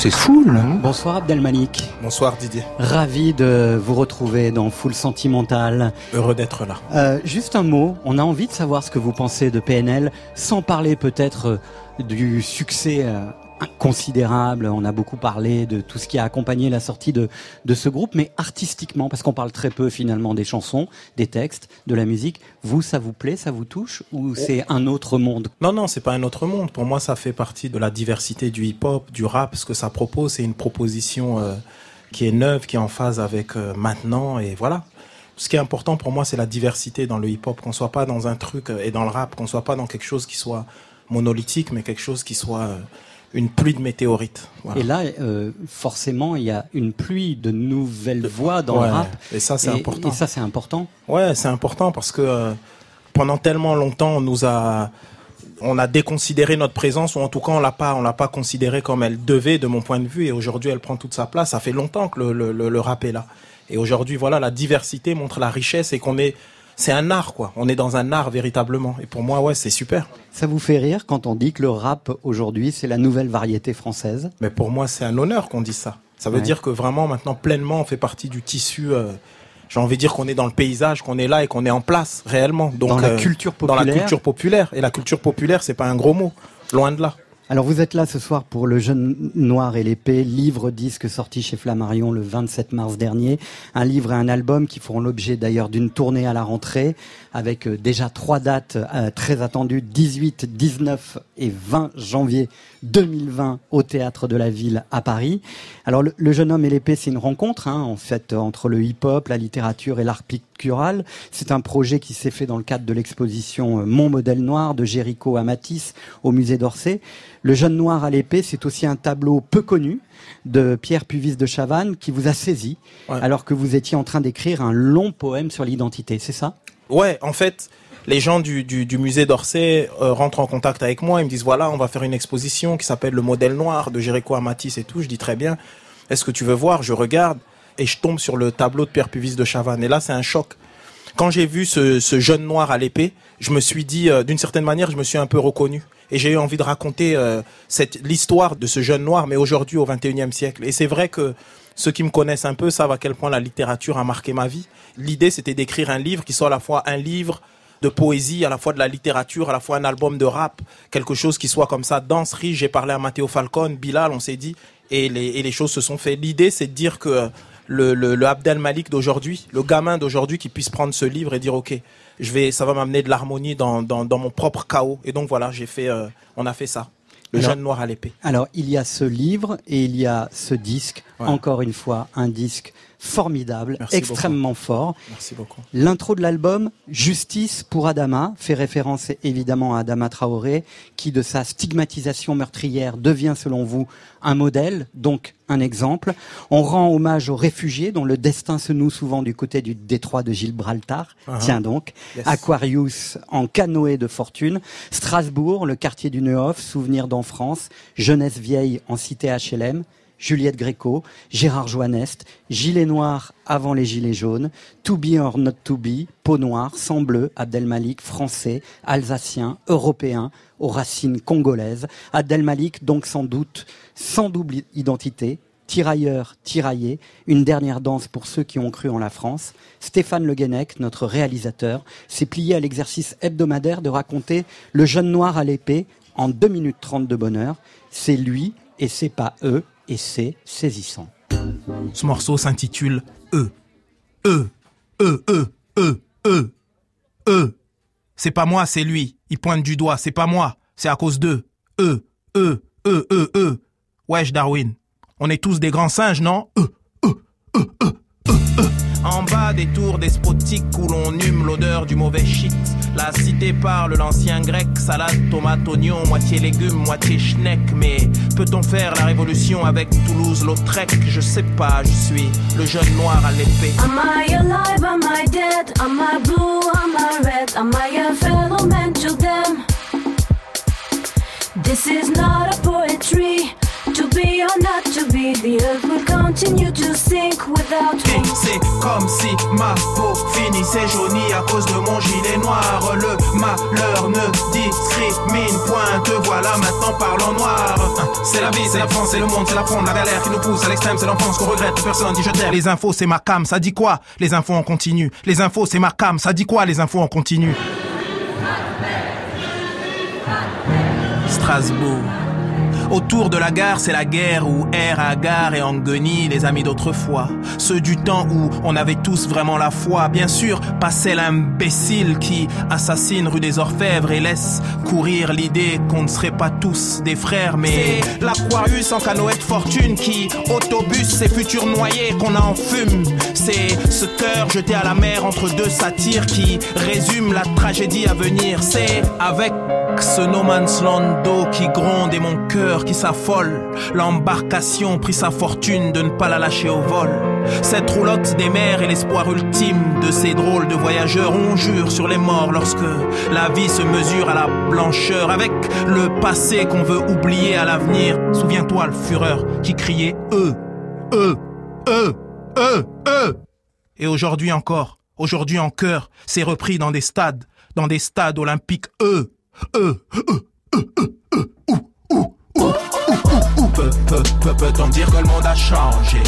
c'est full. Hein. Bonsoir Abdelmalik. Bonsoir Didier. Ravi de vous retrouver dans Full Sentimental. Heureux d'être là. Euh, juste un mot, on a envie de savoir ce que vous pensez de PNL, sans parler peut-être euh, du succès euh, considérable. On a beaucoup parlé de tout ce qui a accompagné la sortie de, de ce groupe, mais artistiquement, parce qu'on parle très peu finalement des chansons, des textes, de la musique. Vous, ça vous plaît, ça vous touche, ou c'est un autre monde? Non, non, c'est pas un autre monde. Pour moi, ça fait partie de la diversité du hip-hop, du rap. Ce que ça propose, c'est une proposition euh, qui est neuve, qui est en phase avec euh, maintenant, et voilà. Ce qui est important pour moi, c'est la diversité dans le hip-hop, qu'on soit pas dans un truc euh, et dans le rap, qu'on soit pas dans quelque chose qui soit monolithique, mais quelque chose qui soit une pluie de météorites. Et là, euh, forcément, il y a une pluie de nouvelles voix dans le rap. Et ça, c'est important. Et ça, c'est important. Ouais, c'est important parce que euh, pendant tellement longtemps, on nous a, on a déconsidéré notre présence, ou en tout cas, on l'a pas, on l'a pas considérée comme elle devait, de mon point de vue. Et aujourd'hui, elle prend toute sa place. Ça fait longtemps que le, le, le rap est là. Et aujourd'hui, voilà, la diversité montre la richesse et qu'on est c'est un art, quoi. On est dans un art véritablement. Et pour moi, ouais, c'est super. Ça vous fait rire quand on dit que le rap aujourd'hui, c'est la nouvelle variété française? Mais pour moi, c'est un honneur qu'on dise ça. Ça veut dire que vraiment, maintenant, pleinement, on fait partie du tissu. Euh, j'ai envie de dire qu'on est dans le paysage, qu'on est là et qu'on est en place réellement. Donc, dans la euh, culture populaire. Dans la culture populaire. Et la culture populaire, c'est pas un gros mot. Loin de là. Alors vous êtes là ce soir pour Le Jeune Noir et l'épée, livre disque sorti chez Flammarion le 27 mars dernier. Un livre et un album qui feront l'objet d'ailleurs d'une tournée à la rentrée avec euh, déjà trois dates euh, très attendues, 18, 19 et 20 janvier 2020 au Théâtre de la Ville à Paris. Alors le, Jeune Homme et l'épée, c'est une rencontre hein, en fait entre le hip-hop, la littérature et l'art C'est un projet qui s'est fait dans le cadre de l'exposition euh, Mon modèle noir de Géricault à Matisse au musée d'Orsay. Le jeune noir à l'épée, c'est aussi un tableau peu connu de Pierre Puvis de Chavannes qui vous a saisi alors que vous étiez en train d'écrire un long poème sur l'identité, c'est ça? Ouais, en fait, les gens du, musée d'Orsay euh, rentrent en contact avec moi, ils me disent voilà, on va faire une exposition qui s'appelle Le modèle noir de Jéricho à Matisse et tout. Je dis très bien, est-ce que tu veux voir? Je regarde et je tombe sur le tableau de Pierre Puvis de Chavannes. Et là, c'est un choc. Quand j'ai vu ce, jeune noir à l'épée, je me suis dit, euh, d'une certaine manière, je me suis un peu reconnu et j'ai eu envie de raconter euh, l'histoire de ce jeune noir, mais aujourd'hui au XXIe siècle. Et c'est vrai que ceux qui me connaissent un peu savent à quel point la littérature a marqué ma vie. L'idée, c'était d'écrire un livre qui soit à la fois un livre de poésie, à la fois de la littérature, à la fois un album de rap, quelque chose qui soit comme ça, dense, riche. J'ai parlé à Matteo Falcone, Bilal, on s'est dit, et les, et les choses se sont faites. L'idée, c'est de dire que le, le, le Abdel Malik d'aujourd'hui, le gamin d'aujourd'hui qui puisse prendre ce livre et dire, OK, je vais, ça va m'amener de l'harmonie dans, dans, dans, mon propre chaos. Et donc voilà, j'ai fait, euh, on a fait ça. Le jeune noir à l'épée. Alors, il y a ce livre et il y a ce disque. Encore une fois, un disque formidable, extrêmement fort. Merci beaucoup. L'intro de l'album, Justice pour Adama, fait référence évidemment à Adama Traoré, qui de sa stigmatisation meurtrière devient selon vous un modèle, donc un exemple. On rend hommage aux réfugiés dont le destin se noue souvent du côté du détroit de Gibraltar. Uh-huh. Tiens donc, Aquarius en canoë de fortune, Strasbourg, le quartier du Neuf, souvenir d'enfance, jeunesse vieille en cité HLM, Juliette Gréco, Gérard Joannest, Gilet noir avant les gilets jaunes, To be or not to be, Peau noire, Sang bleu, Abdelmalik, français, alsacien, européen, aux racines congolaises. Abdelmalik, donc sans doute, sans double identité, tirailleur, tiraillé, une dernière danse pour ceux qui ont cru en la France. Stéphane Le Guenec, notre réalisateur, s'est plié à l'exercice hebdomadaire de raconter le jeune noir à l'épée en 2 minutes 30 de bonheur. C'est lui et c'est pas eux et c'est saisissant. Ce morceau s'intitule E. E. E. E. E. E. E. C'est pas moi, c'est lui. Il pointe du doigt, c'est pas moi. C'est à cause d'eux. E. E. E. E. E. Wesh, Darwin. On est tous des grands singes, non? E. E. E. E. En bas des tours despotiques où l'on hume l'odeur du mauvais shit. La cité parle l'ancien grec, salade, tomate, oignon, moitié légumes, moitié schneck. Mais peut-on faire la révolution avec Toulouse-Lautrec Je sais pas, je suis le jeune noir à l'épée. Am I alive, am I dead? Am I blue, am I red? Am I a fellow man to them? This is not a poetry. To be or not to be, the earth will continue to sink without Et c'est comme si ma peau finissait jaunie à cause de mon gilet noir. Le malheur ne discrimine point. Te voilà maintenant parlant noir. C'est la vie, c'est la France, c'est le monde, c'est la fronde, la galère qui nous pousse à l'extrême, c'est l'enfance qu'on regrette. Personne dit je t'aime. Les infos, c'est ma cam, ça dit quoi? Les infos en continu. Les infos, c'est ma cam, ça dit quoi? Les infos en continu. Strasbourg. Autour de la gare, c'est la guerre où R à gare et Angoni, les amis d'autrefois. Ceux du temps où on avait tous vraiment la foi. Bien sûr, passait l'imbécile qui assassine rue des Orfèvres et laisse courir l'idée qu'on ne serait pas tous des frères. Mais l'Aquarius en canoë de fortune qui autobus ses futurs noyés qu'on en fume. C'est ce cœur jeté à la mer entre deux satires qui résume la tragédie à venir. C'est avec ce no man's land d'eau qui gronde et mon cœur qui s'affole. L'embarcation prit sa fortune de ne pas la lâcher au vol. Cette roulotte des mers est l'espoir ultime de ces drôles de voyageurs. On jure sur les morts lorsque la vie se mesure à la blancheur avec le passé qu'on veut oublier à l'avenir. Souviens-toi le fureur qui criait eux, eux, eux, eux, eux. Et aujourd'hui encore, aujourd'hui en cœur, c'est repris dans des stades, dans des stades olympiques eux, peut-on dire que le monde a changé?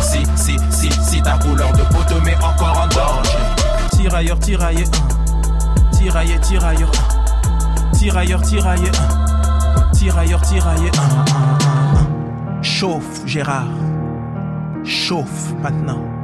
Si, si, si, si ta couleur de peau te met encore en danger Tirailleur, tirailleur. Tirailleur. Tirailleur, un, un, un, un. Chauffe, Gérard. Chauffe maintenant.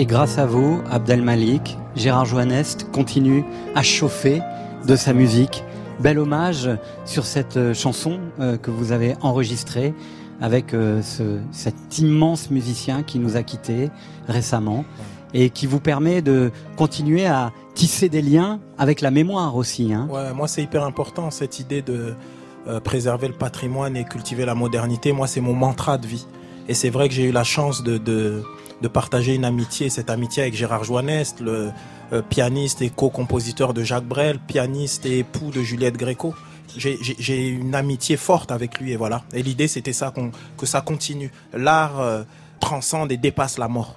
Et grâce à vous, Abdel Malik, Gérard Joannest continue à chauffer de sa musique. Bel hommage sur cette euh, chanson euh, que vous avez enregistrée avec euh, ce, cet immense musicien qui nous a quittés récemment et qui vous permet de continuer à tisser des liens avec la mémoire aussi. Hein. Moi c'est hyper important cette idée de préserver le patrimoine et cultiver la modernité. Moi c'est mon mantra de vie. Et c'est vrai que j'ai eu la chance de, de partager une amitié, cette amitié avec Gérard Joannest, le euh, pianiste et co-compositeur de Jacques Brel, pianiste et époux de Juliette Gréco. J'ai- une amitié forte avec lui et voilà. Et l'idée c'était ça, qu'on que ça continue. L'art euh, transcende et dépasse la mort.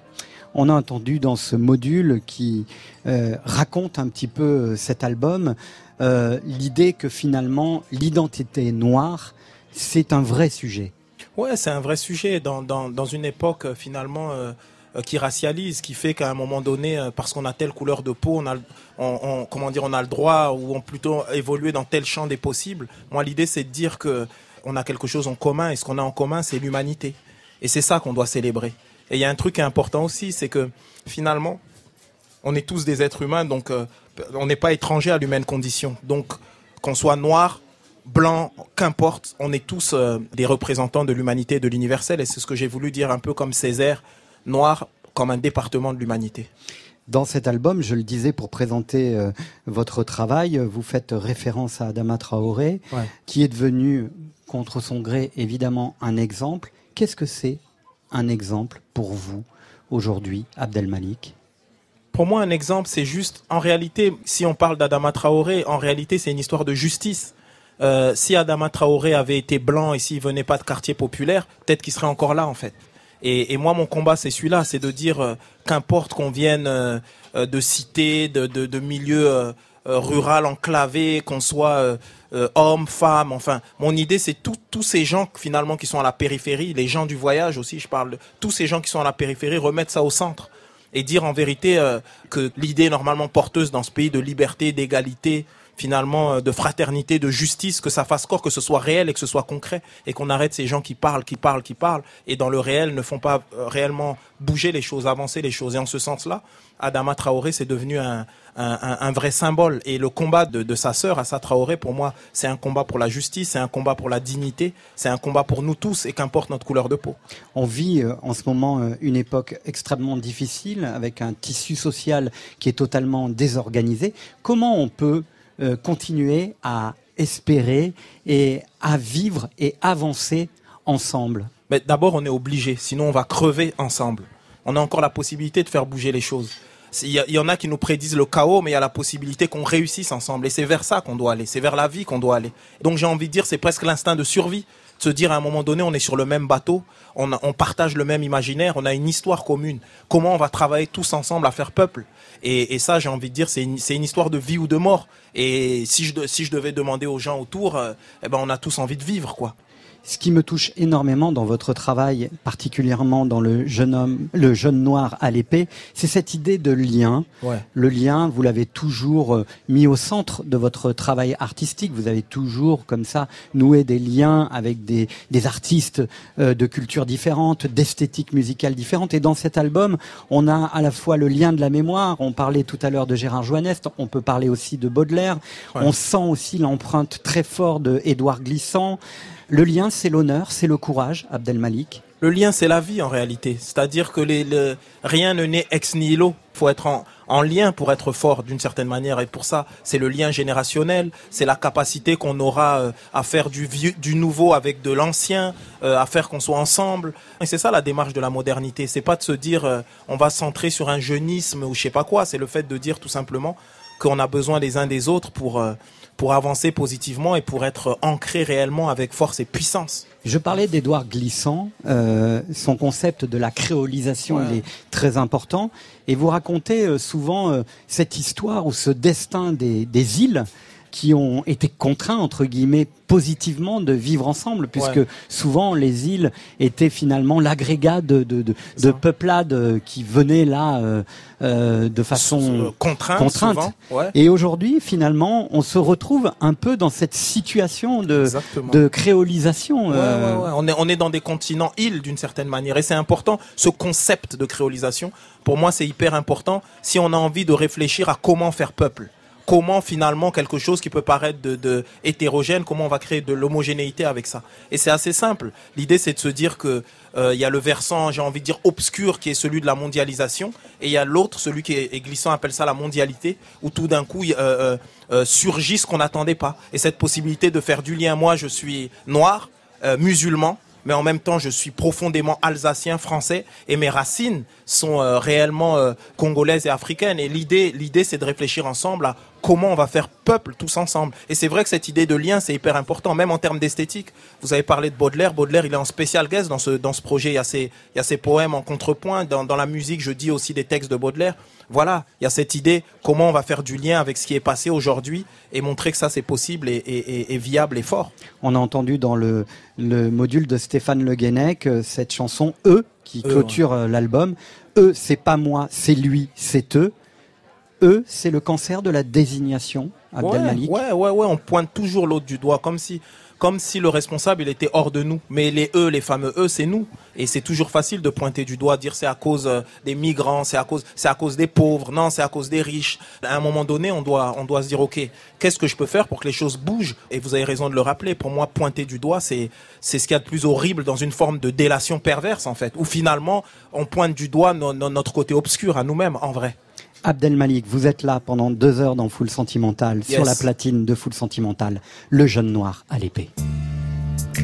On a entendu dans ce module qui euh, raconte un petit peu euh, cet album euh, l'idée que finalement l'identité noire c'est un vrai sujet. Ouais, c'est un vrai sujet dans, dans, dans une époque euh, finalement euh, qui racialise, qui fait qu'à un moment donné, euh, parce qu'on a telle couleur de peau, on a, comment dire, on a le droit ou on plutôt évoluer dans tel champ des possibles. Moi, l'idée, c'est de dire que on a quelque chose en commun et ce qu'on a en commun, c'est l'humanité. Et c'est ça qu'on doit célébrer. Et il y a un truc important aussi, c'est que finalement, on est tous des êtres humains, donc euh, on n'est pas étranger à l'humaine condition. Donc, qu'on soit noir, blanc, qu'importe, on est tous euh, des représentants de l'humanité et de l'universel. Et c'est ce que j'ai voulu dire un peu comme Césaire, noir comme un département de l'humanité. Dans cet album, je le disais pour présenter euh, votre travail, euh, vous faites référence à Adama Traoré, Ouais. qui est devenu, contre son gré, évidemment un exemple. Qu'est-ce que c'est un exemple pour vous aujourd'hui, Abdel Malik Pour moi, un exemple, c'est juste, en réalité, si on parle d'Adama Traoré, en réalité, c'est une histoire de justice. Euh, si Adama Traoré avait été blanc et s'il venait pas de quartier populaire, peut-être qu'il serait encore là, en fait. Et, moi, mon combat, c'est celui-là, c'est de dire euh, qu'importe qu'on vienne euh, euh, de cités, de, de, euh, rural enclavés, qu'on soit homme, femme, enfin, mon idée, c'est tous ces gens qui sont à la périphérie, les gens du voyage aussi, je parle, tous ces gens qui sont à la périphérie, remettre ça au centre et dire en vérité que l'idée normalement porteuse dans ce pays de liberté, d'égalité, finalement euh, de fraternité, de justice, que ça fasse corps, que ce soit réel et que ce soit concret, et qu'on arrête ces gens qui parlent, qui parlent, qui parlent, et dans le réel ne font pas euh, réellement bouger les choses, avancer les choses. Et en ce sens-là, Adama Traoré, c'est devenu un, vrai symbole. Et le combat de, sa sœur, Assa Traoré, pour moi, c'est un combat pour la justice, c'est un combat pour la dignité, c'est un combat pour nous tous, et qu'importe notre couleur de peau. On vit euh, en ce moment une époque extrêmement difficile avec un tissu social qui est totalement désorganisé. Comment on peut euh, continuer à espérer et à vivre et avancer ensemble Mais d'abord, on est obligé, sinon on va crever ensemble. On a encore la possibilité de faire bouger les choses. Il y, en a qui nous prédisent le chaos, mais il y a la possibilité qu'on réussisse ensemble. Et c'est vers ça qu'on doit aller. C'est vers la vie qu'on doit aller. Donc j'ai envie de dire, c'est presque l'instinct de survie. Se dire à un moment donné, on est sur le même bateau, on, partage le même imaginaire, on a une histoire commune. Comment on va travailler tous ensemble à faire peuple? Et, ça, j'ai envie de dire, c'est une, histoire de vie ou de mort. Et si je, de- si je devais demander aux gens autour, euh, eh ben, on a tous envie de vivre, quoi. Ce qui me touche énormément dans votre travail, particulièrement dans le jeune homme, le jeune noir à l'épée, c'est cette idée de lien. Ouais. Le lien, vous l'avez toujours euh, mis au centre de votre travail artistique. Vous avez toujours, comme ça, noué des liens avec des, des artistes euh, de cultures différentes, d'esthétiques musicales différentes. Et dans cet album, on a à la fois le lien de la mémoire. On parlait tout à l'heure de Gérard Joannest. On peut parler aussi de Baudelaire. Ouais. On sent aussi l'empreinte très forte de Édouard Glissant. Le lien, c'est l'honneur, c'est le courage, Abdel Malik. Le lien, c'est la vie en réalité. C'est-à-dire que rien ne naît ex nihilo. faut être en, en lien pour être fort d'une certaine manière. Et pour ça, c'est le lien générationnel, c'est la capacité qu'on aura euh, à faire du, nouveau avec de l'ancien, euh, à faire qu'on soit ensemble. Et c'est ça la démarche de la modernité. C'est pas de se dire euh, on va centrer sur un jeunisme ou je sais pas quoi. C'est le fait de dire tout simplement qu'on a besoin les uns des autres pour, euh, pour avancer positivement et pour être ancré réellement avec force et puissance. Je parlais d'Édouard Glissant, euh, son concept de la créolisation Ouais. il est très important, et vous racontez euh, souvent euh, cette histoire ou ce destin des, des îles qui ont été contraints entre guillemets positivement de vivre ensemble, puisque Ouais. souvent les îles étaient finalement l'agrégat de, de, de, de Ça. peuplades euh, qui venaient là euh, euh, de façon Euh, contrainte, contrainte. souvent. Ouais. Et aujourd'hui, finalement, on se retrouve un peu dans cette situation de, Exactement. de créolisation. Ouais, ouais, ouais. On, est, on est dans des continents îles d'une certaine manière. Et c'est important, ce concept de créolisation, pour moi c'est hyper important si on a envie de réfléchir à comment faire peuple. Comment finalement quelque chose qui peut paraître de, hétérogène, comment on va créer de l'homogénéité avec ça. Et c'est assez simple. L'idée c'est de se dire que euh, il y a le versant, j'ai envie de dire obscur, qui est celui de la mondialisation, et il y a l'autre, celui qui est, glissant appelle ça la mondialité, où tout d'un coup euh, euh, euh, surgit ce qu'on n'attendait pas. Et cette possibilité de faire du lien, moi je suis noir, musulman, mais en même temps je suis profondément alsacien, français, et mes racines sont réellement congolaises et africaines. Et l'idée, l'idée, c'est de réfléchir ensemble à comment on va faire peuple tous ensemble. Et c'est vrai que cette idée de lien, c'est hyper important, même en termes d'esthétique. Vous avez parlé de Baudelaire. Baudelaire, il est en spécial guest dans ce dans ce projet. Il y a ses il y a ses poèmes en contrepoint. Dans dans la musique, je dis aussi des textes de Baudelaire. Voilà, il y a cette idée comment on va faire du lien avec ce qui est passé aujourd'hui et montrer que ça c'est possible et, et, et- et viable et fort. On a entendu dans le, le module de Stéphane Le Guenec euh, cette chanson Eux qui clôture euh, l'album. Eux, c'est pas moi, c'est lui, c'est eux. Eux, c'est le cancer de la désignation, Abdel ouais. Ouais, ouais, ouais, on pointe toujours l'autre du doigt, comme si, comme si le responsable il était hors de nous. Mais les eux, les fameux eux, c'est nous. Et c'est toujours facile de pointer du doigt, dire c'est à cause euh, des migrants, c'est à cause, c'est à cause des pauvres, non, c'est à cause des riches. À un moment donné, on doit, on doit se dire ok, qu'est-ce que je peux faire pour que les choses bougent? Et vous avez raison de le rappeler. Pour moi, pointer du doigt, c'est, c'est ce qu'il y a de plus horrible dans une forme de délation perverse en fait, où finalement on pointe du doigt no- no- notre côté obscur à nous-mêmes, en vrai. Abdel Malik, vous êtes là pendant deux heures dans Full Sentimental, sur la platine de Full Sentimental, le jeune noir à l'épée.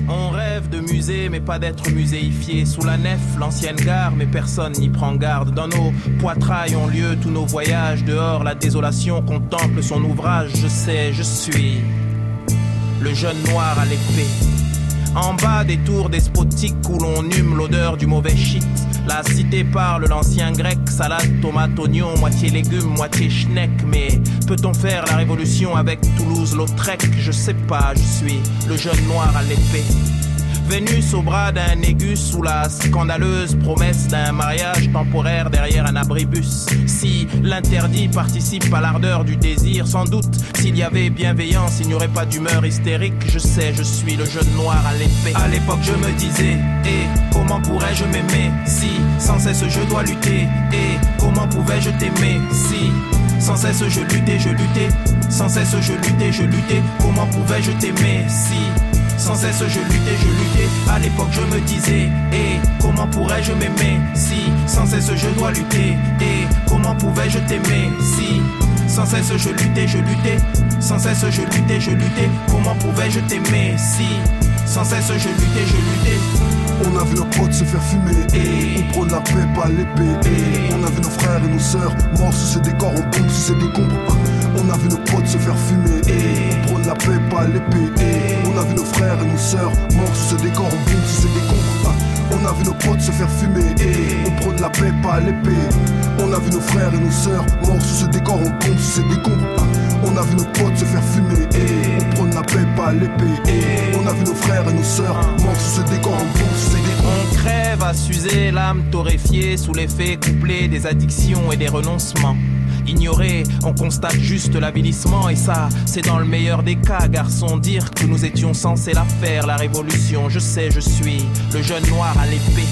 On rêve de musée, mais pas d'être muséifié. Sous la nef, l'ancienne gare, mais personne n'y prend garde. Dans nos poitrails ont lieu tous nos voyages. Dehors, la désolation contemple son ouvrage. Je sais, je suis le jeune noir à l'épée. En bas des tours despotiques où l'on hume l'odeur du mauvais shit. La cité parle l'ancien grec, salade, tomate, oignon, moitié légumes, moitié schneck. Mais peut-on faire la révolution avec Toulouse-Lautrec? Je sais pas, je suis le jeune noir à l'épée. Vénus au bras d'un aigus sous la scandaleuse promesse d'un mariage temporaire derrière un abribus. Si l'interdit participe à l'ardeur du désir, sans doute, s'il y avait bienveillance, il n'y aurait pas d'humeur hystérique. Je sais, je suis le jeune noir à l'épée. À l'époque, je me disais, et comment pourrais-je m'aimer si sans cesse je dois lutter? Et comment pouvais-je t'aimer si sans cesse je luttais, je luttais, sans cesse je luttais, je luttais. Comment pouvais-je t'aimer si sans cesse je luttais, je luttais. À l'époque je me disais, et comment pourrais-je m'aimer si sans cesse je dois lutter? Et comment pouvais-je t'aimer si sans cesse je luttais, je luttais? Sans cesse je luttais, je luttais. Comment pouvais-je t'aimer si sans cesse je luttais, je luttais? On a vu nos potes se faire fumer. Et On prône la paix, pas l'épée. Et On a vu nos frères et nos sœurs morts sous ces décors, on bombe sous ces décombres. On a vu nos potes se faire fumer. Et On prône la paix, pas l'épée On a vu nos frères et nos sœurs morts sous ces décors, on bombe sous ces décombres On a vu nos potes se faire fumer Et On prône la paix, pas l'épée. On a vu nos frères et nos sœurs morts sous ce décor, on bombe sous ces décombres on a vu nos potes se faire fumer et on prône la paix, pas l'épée. Et on a vu nos frères et nos sœurs morts sous ce décor, on bombe sous ces décors. Crève à s'user, l'âme torréfiée sous l'effet couplé des addictions et des renoncements. Ignoré, on constate juste l'avilissement et ça, c'est dans le meilleur des cas, garçon. Dire que nous étions censés la faire, la révolution. Je sais, je suis le jeune noir à l'épée.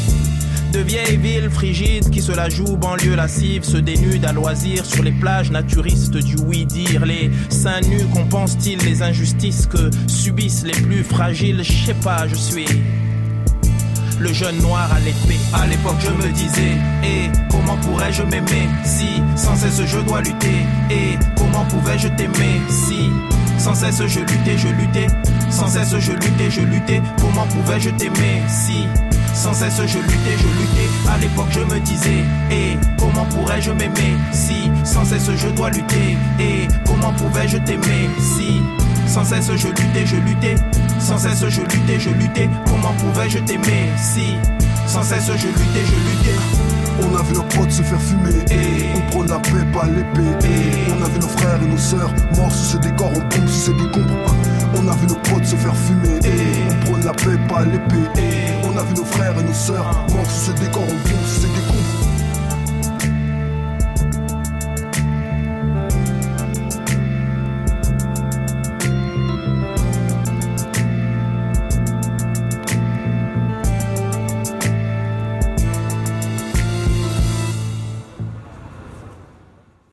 De vieilles villes frigides qui se la jouent, banlieue lascive, se dénudent à loisir sur les plages naturistes du oui-dire. Les seins nus compensent-ils les injustices que subissent les plus fragiles? Je sais pas, je suis le jeune noir à l'épée. À l'époque, je me disais, et comment pourrais-je m'aimer si sans cesse je dois lutter? Et comment pouvais-je t'aimer si sans cesse je luttais, je luttais? Sans cesse je luttais, je luttais Comment pouvais-je t'aimer si sans cesse je luttais, je luttais? À l'époque je me disais Et comment pourrais-je m'aimer Si sans cesse je dois lutter? Et comment pouvais-je t'aimer Si sans cesse je luttais, je luttais. Sans cesse je luttais, je luttais. Comment pouvais-je t'aimer Si? Sans cesse je luttais, je luttais. On a vu nos potes se faire fumer. Et On prône la paix, pas l'épée. Et On a vu nos frères et nos sœurs morts sous ce décor, on bombe sous ces décombres On a vu nos potes se faire fumer. Et On prône la paix, pas l'épée. On a vu nos frères et nos sœurs morts sous ce décor, on bombe sous ces décombres